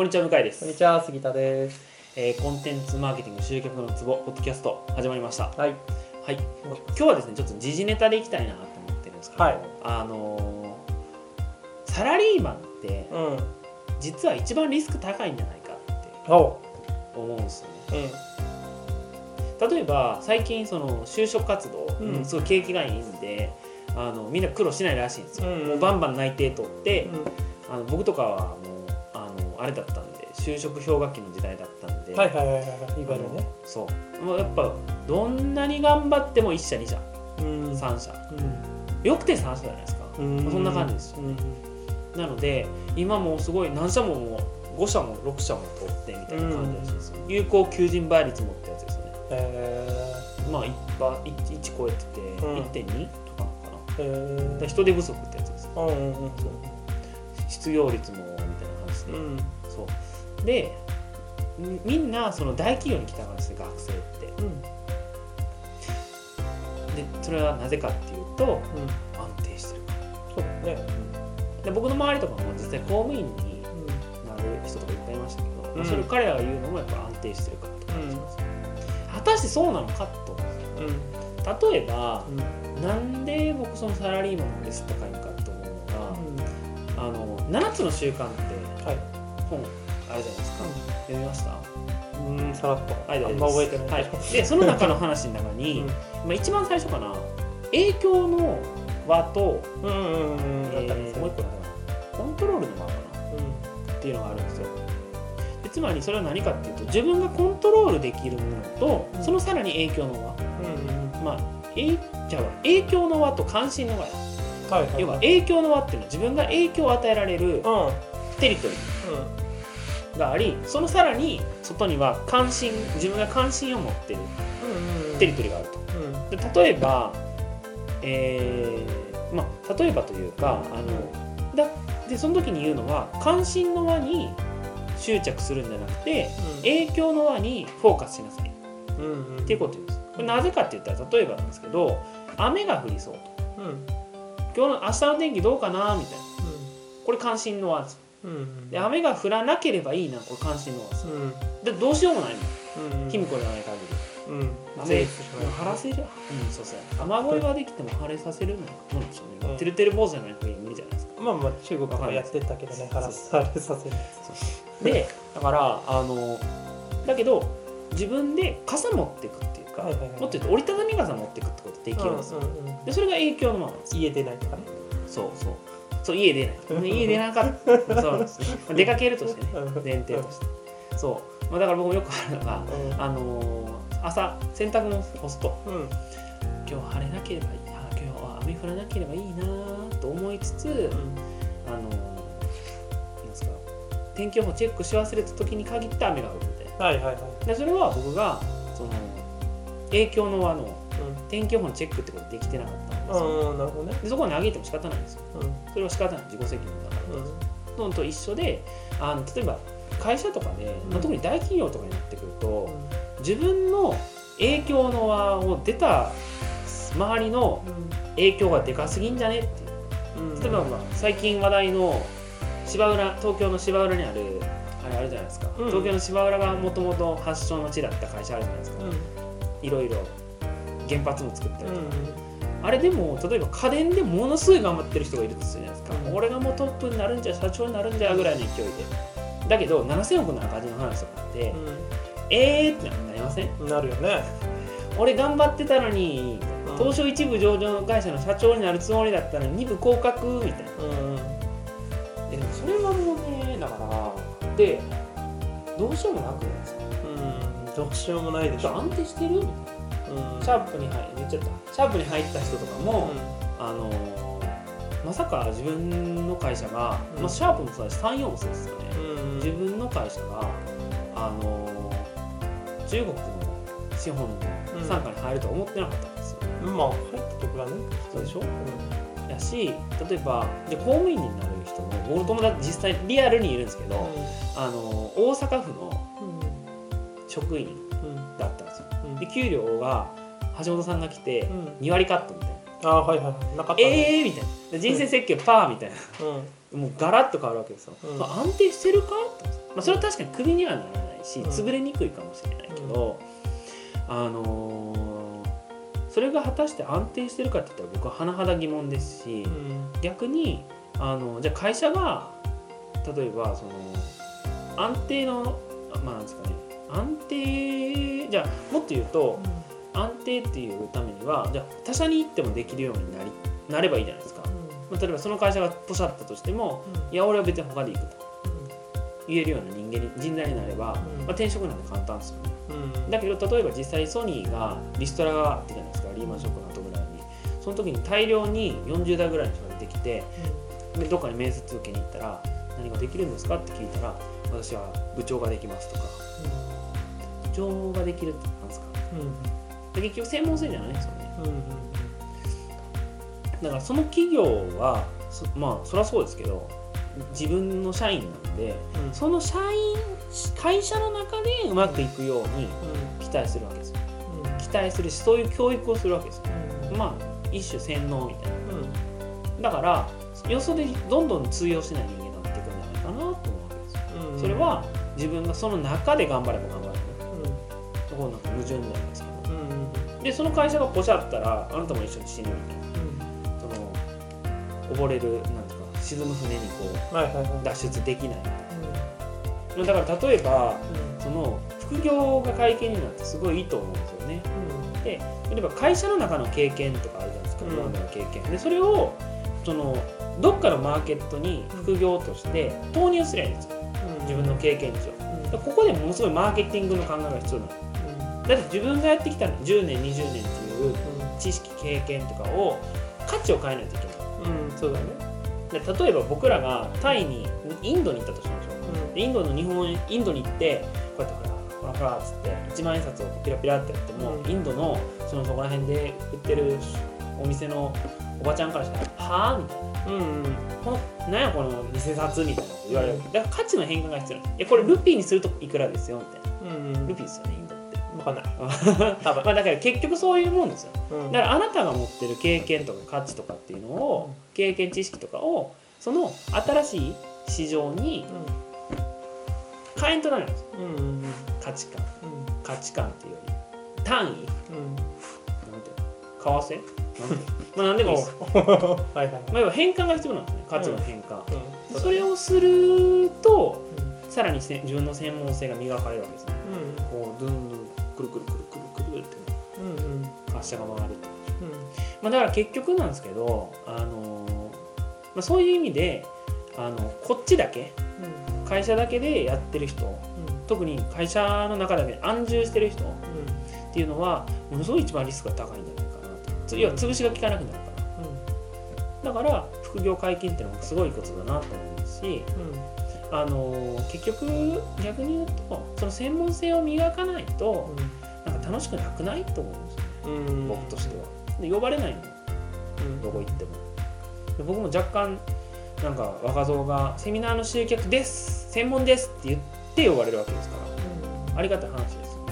こんにちは向井ですこんにちは、杉田です。えーコンテンツマーケティング集客のツボポッドキャスト始まりましたはい。はい今日はですねちょっと時事ネタでいきたいなと思ってるんですけど、はいあのーサラリーマンってうん。実は一番リスク高いんじゃないかって。思うんですよねうん。例えば最近その就職活動、うんうんすごい景気がいいんであのみんな苦労しないらしいんですよ、うんもうバンバン内定取って、うあの僕とかはもうあれだったんで就職氷河期の時代だったんで、ん。はいはいはいはい。いわゆるね。そう。もうやっぱどんなに頑張っても1社2社。うん。3社。うん。よくて3社じゃないですか。うん。そんな感じですよ。うん。なので今もうすごい何社ももう5社も6社も取ってみたいな感じらしいですよ、有効求人倍率もってやつですよね。えまあ 1, 1超えててうん。1.2とかな。のかなだからー。人手不足ってやつですうんうんうん。失業率もみたいな話で、うん。そうでみみんなその大企業に来たからですね学生ってうん。でそれはなぜかっていうとうん。安定してるかそうだね。らで僕の周りとかも実際公務員になる人とかいっぱいいましたけど、まあそれ彼らが言うのもやっぱ安定してるからとか果たしてそうなのかとうん。うん。例えばうん。なんで僕そのサラリーマンのレス高いのかと思うのが、あの7つの習慣はい。本あるじゃないですか、読みました？うん。さらっと。はい、あんま覚えてない。はい、でその中の話の中に、まあ、一番最初かな影響の輪と、うん。うんうんうん。えーもう一個だコントロールの輪かなっていうのがあるんですよでつまりそれは何かっていうと自分がコントロールできるものと、うんそのさらに影響の輪うん。うん。まあえじゃあ影響の輪と関心の輪やはいはい。要は影響の輪っていうのは自分が影響を与えられるうん。うん。テリトリーがありそのさらに外には関心自分が関心を持ってるうん。テリトリーがあるとうん。で例えば、えーまあ、例えばというかあのだでその時に言うのは関心の輪に執着するんじゃなくて影響の輪にフォーカスしなさいうん。うん。っていうこと言うんですこれなぜかって言ったら例えばなんですけど雨が降りそうとうん。今日の明日の天気どうかなみたいなこれ関心の輪ですうん。で雨が降らなければいいなこれ関心の輪ですうん。でどうしようもないのうん。卑弥呼ではない限り。うん。雨晴らせる、うん、そうそう。雨乞いはできても晴れさせるのはどうなんでしょうね、てるてる坊主じゃないと無理じゃないですか。まあまあ中国はやってたけどね、晴らされさせる。でだからあのだけど自分で傘持っていくっていうか、はいはいはい。もっと言うと折りたたみ傘持っていくってことできるんですよ、でそれが影響のまま家出ないとかね。そうそうそう家出ない。家出なかった。そうなんですねまあ出かけるとしてねうん前提として。そう、まあ、だから僕もよくあるのがあの朝洗濯物干すとうん。うん。今日晴れなければいい。あ今日は雨降らなければいいなと思いつつ、あのなんですか天気予報チェックし忘れた時に限って雨が降るみたいな。はいはいはい。でそれは僕がその影響の輪のう天気予報のチェックってことできてなかっですよなるほどね。でそこに投げても仕方ないんですよ。うん。それは仕方ない。自己責任だから、うん。のと一緒であの例えば会社とかで、まあうん特に大企業とかになってくると、自分の影響の輪を出た周りの影響がでかすぎんじゃねって。例えば、まあ、最近話題の芝浦東京の芝浦にあるあれあるじゃないですか、うん。東京の芝浦がもともと発祥の地だった会社あるじゃないですか、うん。いろいろ原発も作ったりとか、うん。あれでも例えば家電でものすごい頑張ってる人がいるとするじゃないですか、うん俺がもうトップになるんじゃ社長になるんじゃぐらいの勢いでだけど7000億の赤字の話とかって、えーってなりません？うん。なるよね。俺頑張ってたのに東証一部上場会社の社長になるつもりだったのに2部降格みたいなうん。えでもそれはもうねだからでどうしようもなくないですか？うん。どうしようもないでしょ。安定してる？みたいなうん。シャープに入言っちゃった。シャープに入った人とかも、あのーまさか自分の会社が、うん。まあ、シャープもそうだし34もそうですよね、うん。自分の会社があのー中国の資本の傘下に入るとは思ってなかったんですよ、まあ、入った時はね。そうでしょ？やし例えばで公務員になる人も僕の友達実際リアルにいるんですけど、あの大阪府の職員うん。だったんですよ。うん。で給料が橋本さんが来てうん。2割カットみたいな、ああ、はいはい。なかったね。ええー、みたいな。で人生設計パーみたいな。うん。もうガラッと変わるわけですよ、うん。まあ安定してるか？ってまあ、それは確かにクビにはならないしうん。潰れにくいかもしれないけど、あのーそれが果たして安定してるかって言ったら僕は甚だ疑問ですし、うん。逆にあのじゃあ会社が例えばその安定のまあなんですかね。安定じゃあもっと言うと安定っていうためにはじゃあ他社に行ってもできるようになりなればいいじゃないですか、まあ、例えばその会社がポシャったとしてもいや俺は別に他で行くと言えるような人間に人材になれば、まあ、転職なんて簡単ですよね。だけど例えば実際ソニーがリストラがあったじゃないですかリーマンショックの後ぐらいに。その時に大量に40代ぐらいの人が出てきてでどっかに面接受けに行ったら何ができるんですかって聞いたら私は部長ができますとか部長ができるってなんですか。で結局専門性じゃないんですよね。だからその企業はそまあそりゃそうですけど自分の社員なんでその社員会社の中でうまくいくように期待するわけですよ。期待するしそういう教育をするわけですよ。まあ一種洗脳みたいな。だからよそでどんどん通用しない人間になっていくんじゃないかなと思うわけですよ。それは自分がその中で頑張ればなんか矛盾ないですけどでその会社がポシャったらあなたも一緒に死ぬみたいな。その溺れるなんていうか沈む船にこう脱出できないみたいな。だから例えばその副業が会見になってすごいいいと思うんですよね。で例えば会社の中の経験とかあるじゃないですか。うん。今までの経験。でそれをそのどっかのマーケットに副業として投入すりゃいいんですよ。自分の経験値を。ここでものすごいマーケティングの考えが必要なのだって自分がやってきた10年20年っていう知識経験とかを価値を変えないといけない。そうだね。で例えば僕らがタイにインドに行ったとしましょう。でインドの日本インドに行ってこうやってほらほらほらっつって1万円札をピラピラってやっても、うん。インドのそのそこら辺で売ってるお店のおばちゃんからしたら「はあ?」みたいな。この「なんやこの偽札」みたいなこと言われる。だから価値の変化が必要なんですいやこれルピーにするといくらですよ？みたいな。ルピーですよねインド分かんない。多分。まあだから結局そういうもんですよ。うん。だからあなたが持ってる経験とか価値とかっていうのを経験知識とかをその新しい市場に変えんとなるんですよ。うんうん価値観。価値観っていうより。単位。うの？為替？なんていうの？まあ何でもいいです、はいはいまあ、要は変換が必要なんですね。価値の変換、うん。それをするとさらにせ自分の専門性が磨かれるわけですね。こうドゥンドゥンくるくるくるくるくるってうんうんうん。発射が回る。まあ、だから結局なんですけど、あのーまあ、そういう意味であのこっちだけ会社だけでやってる人特に会社の中だけで安住してる人っていうのはものすごい一番リスクが高いんじゃないかなと。つ要は潰しが効かなくなるから。だから副業解禁っていうのもすごいことだなと思いますし、あのー結局逆に言うとその専門性を磨かないとなんか楽しくなくないと思うんですよ。うん。僕としては。で呼ばれないのどこ行っても。で僕も若干なんか若造が「セミナーの集客です専門です」って言って呼ばれるわけですからありがたい話ですよ。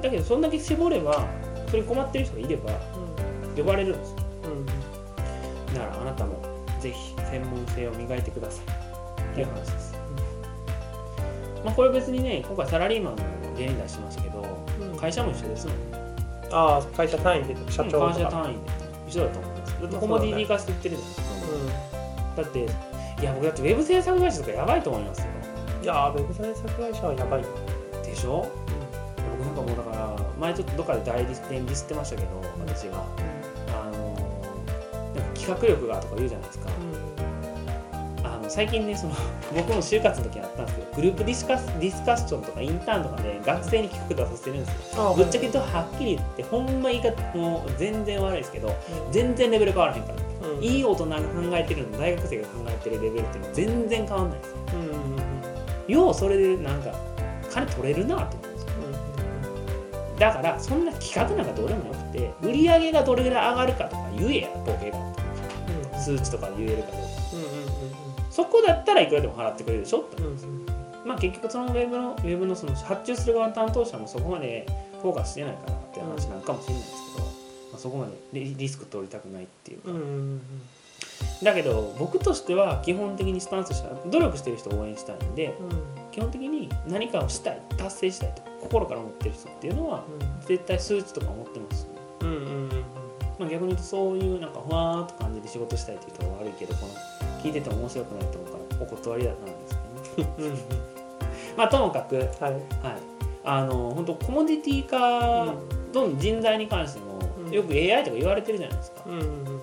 だけどそんだけ絞ればそれに困ってる人がいれば呼ばれるんですよ。だからあなたもぜひ専門性を磨いてください。っていう話です、まあこれ別にね今回サラリーマンの例に出しましたけど会社も一緒ですもん。ああ会社単位で社長会とか。社単位で。一緒だと思います。だってコモディティ化していってるじゃないですか。だっていや僕だってウェブ制作会社とかやばいと思いますよ。いやーウェブ制作会社はやばいよ。でしょ？僕なんかもうだから前ちょっとどっかで代理店ディスってましたけど私があの企画力がとか言うじゃないですか。あの最近ねその 僕も就活の時あったんですけどグループディスカスディスカッションとかインターンとかで学生に企画出させてるんですよ。あぶっちゃけとはっきり言ってほんま言い方もう全然悪いですけど全然レベル変わらへんから。うん。いい大人が考えてるのと大学生が考えてるレベルっていうのは全然変わんないですよ。うんうんうんようそれでなんか金取れるなと思うんですよ。だからそんな企画なんかどうでもよくて売り上げがどれぐらい上がるかとか言えやボケが。数値とかで言えるかどうかそこだったらいくらでも払ってくれるでしょ？ってうん。まあ結局そのウェブのウェブのその発注する側の担当者もそこまでフォーカスしてないからっていう話なのかもしれないですけど、まあ、そこまでリリスク取りたくないっていうか。うんうんうん。だけど僕としては基本的にスタンスとしては努力してる人を応援したいんでうん。基本的に何かをしたい達成したいと心から思ってる人っていうのは絶対数値とか思ってます、うんうんうんまあ、逆に言うとそういうなんかふわーっと感じで仕事したいっていう人は悪いけどこの聞いてても面白くないと思うからお断りだなんですけどね。まあともかく。はい。はい。あの本当コモディティ化、どんどん人材に関しても、うん。よく AI とか言われてるじゃないですか、うんうんうん。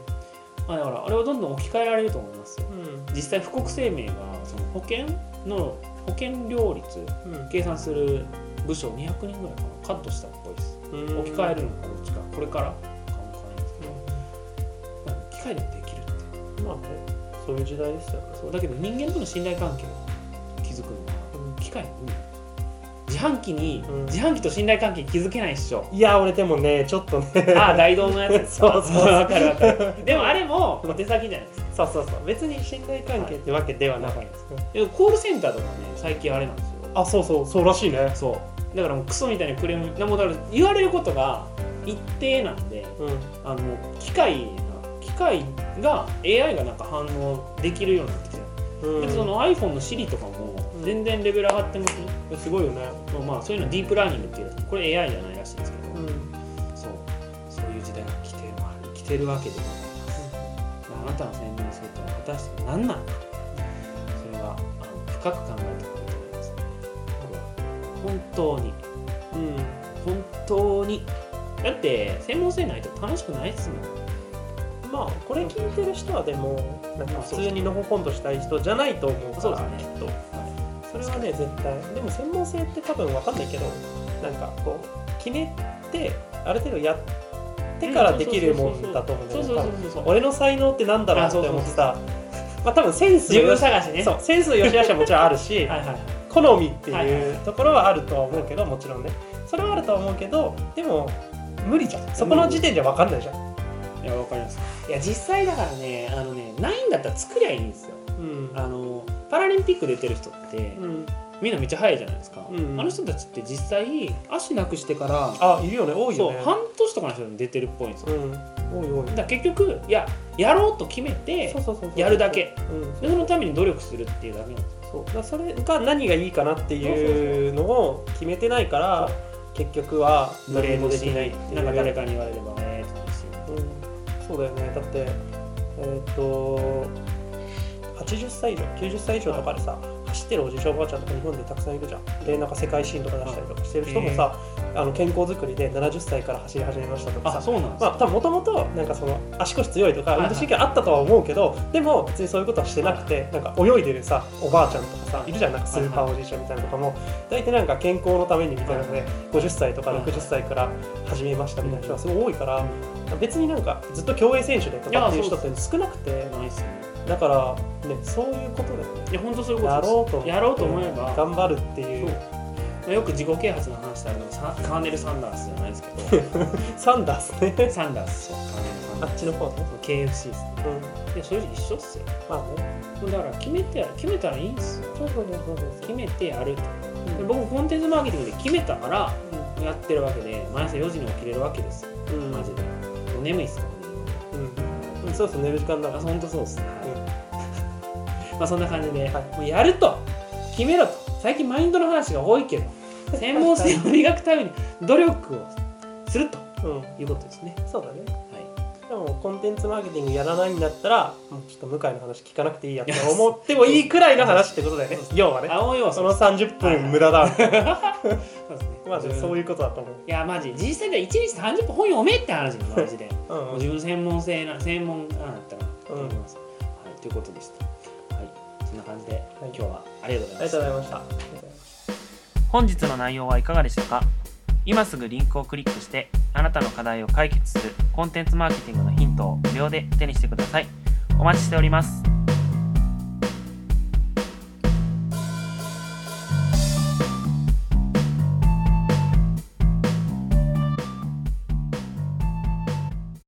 まあ、だからあれはどんどん置き換えられると思いますよ。うん。実際富国生命がその保険の保険料率うん。計算する部署200人ぐらいかなカットしたっぽいです。うん。置き換えるのかどっちかこれからかもわからないですけど、まあ機械でもできるって。まあねそういう時代ですよね。そうだけど人間との信頼関係を築くの。は機械。自販機に、うん。自販機と信頼関係築けないっしょ。いや俺でもねちょっとね。ああ大道のやつ。そうそうそう。わかるわかるでもあれも小手先じゃないですか。そうそうそう。別に信頼関係ってわけではなかったです。ねでもコールセンターとかね最近あれなんですよ。あそうそう。そうらしいね。そう。だからもうクソみたいにクレームなもうだから言われることが一定なんでうん。あの機械械が AI がなんか反応できるようになってきて。うん。でその iPhone の Siri とかも全然レベル上がってますね、すごいよね。まあそういうのディープラーニングっていうこれ AI じゃないらしいんですけど、うん。そう。そういう時代が来てる来てるわけでございます。あなたの専門性とは果たして何なのかそれはあの深く考えた方がいいと思いますこれは本当に。うん。本当に。だって専門性ないと楽しくないっすもんまあこれ聞いてる人はでもなんか普通にのほほんとしたい人じゃないと思うからそうですね。きっと。それはね絶対。でも専門性って多分わかんないけどなんかこう決めてある程度やってからできるもんだと思うん俺の才能ってなんだろうって思ってさまあ多分センス探しね。そうセンスの良し悪しはもちろんあるし 好みっていうところはあるとは思うけどもちろんね。それはあるとは思うけどでも無理じゃん。そこの時点で分かんないじゃんいやわかります。いや実際だからねあのねないんだったら作りゃいいんですよ。うん。あのパラリンピック出てる人ってうん。みんなめっちゃ速いじゃないですか、うんあの人たちって実際足なくしてからあいるよね。多いそうよね半年とかの人で出てるっぽいんですよ。うん。多い多い。だ結局いややろうと決めてそうそうそうそう。やるだけ。うん。でそのために努力するっていうだけなんですよ。そう。だそれが何がいいかなっていうのを決めてないから結局はグレードできないなんか誰かに言われればええって話うんそうだよね。だってえっ、と80歳以上90歳以上とかでさ走ってるおじいちゃんおばあちゃんとか日本でたくさんいるじゃん。でなんか世界新とか出したりとかしてる人もさ、あの健康づくりで70歳から走り始めましたとかさ。あそうなんですまあ、多分もともとなんかその足腰強いとか運動神経あったとは思うけど、でも別にそういうことはしてなくてなんか泳いでるさおばあちゃんとかさい。るじゃんなんかスーパーおじいちゃんみたいなのとかも。大体なんか健康のためにみたい。なので50歳とかはいはい60歳から始めましたみたいな人がすごい多いから別になんかずっと競泳選手でとかっていう人って少なくて。だからねそういうことだよね。いや本当そういうことやです。ろうと思やろうと思えば頑張るっていう。よく自己啓発の話してあるのサカーネル・サンダースじゃないですけど。サンダースね。サンダースそうカーネル・あっちの方ね、KFC ですね。うん、でそれ一緒っすよ。まあねだから決めて決めたらいいんですよ。そうそうそうそう決めてやると。で僕コンテンツマーケティングで決めたからやってるわけで毎朝4時に起きれるわけですよ。うん。マジで。もう眠いっすからね。うん、うん、そうそう寝る時間だあもん。本当そうっすね、うん。まあそんな感じで、はいもうやると。決めろと。最近マインドの話が多いけど専門性を磨くために努力をするとうん、いうことですね。そうだね。はいでもコンテンツマーケティングやらないんだったらもうちょっと向井の話聞かなくていいやって思ってもいいくらいの話ってことだよね。要はね。青要素その30分無駄だ。そうですね。マジでそういうことだと思う。いやマジ。実際で1日30分本読めって話にマジで。うんうん。もう自分の専門性な専門なんだったら。と思います、はい、ということでした。はい。そんな感じで、今日はありがとうございました。ありがとうございました。本日の内容はいかがでしたか？今すぐリンクをクリックしてあなたの課題を解決するコンテンツマーケティングのヒントを無料で手にしてください。お待ちしております。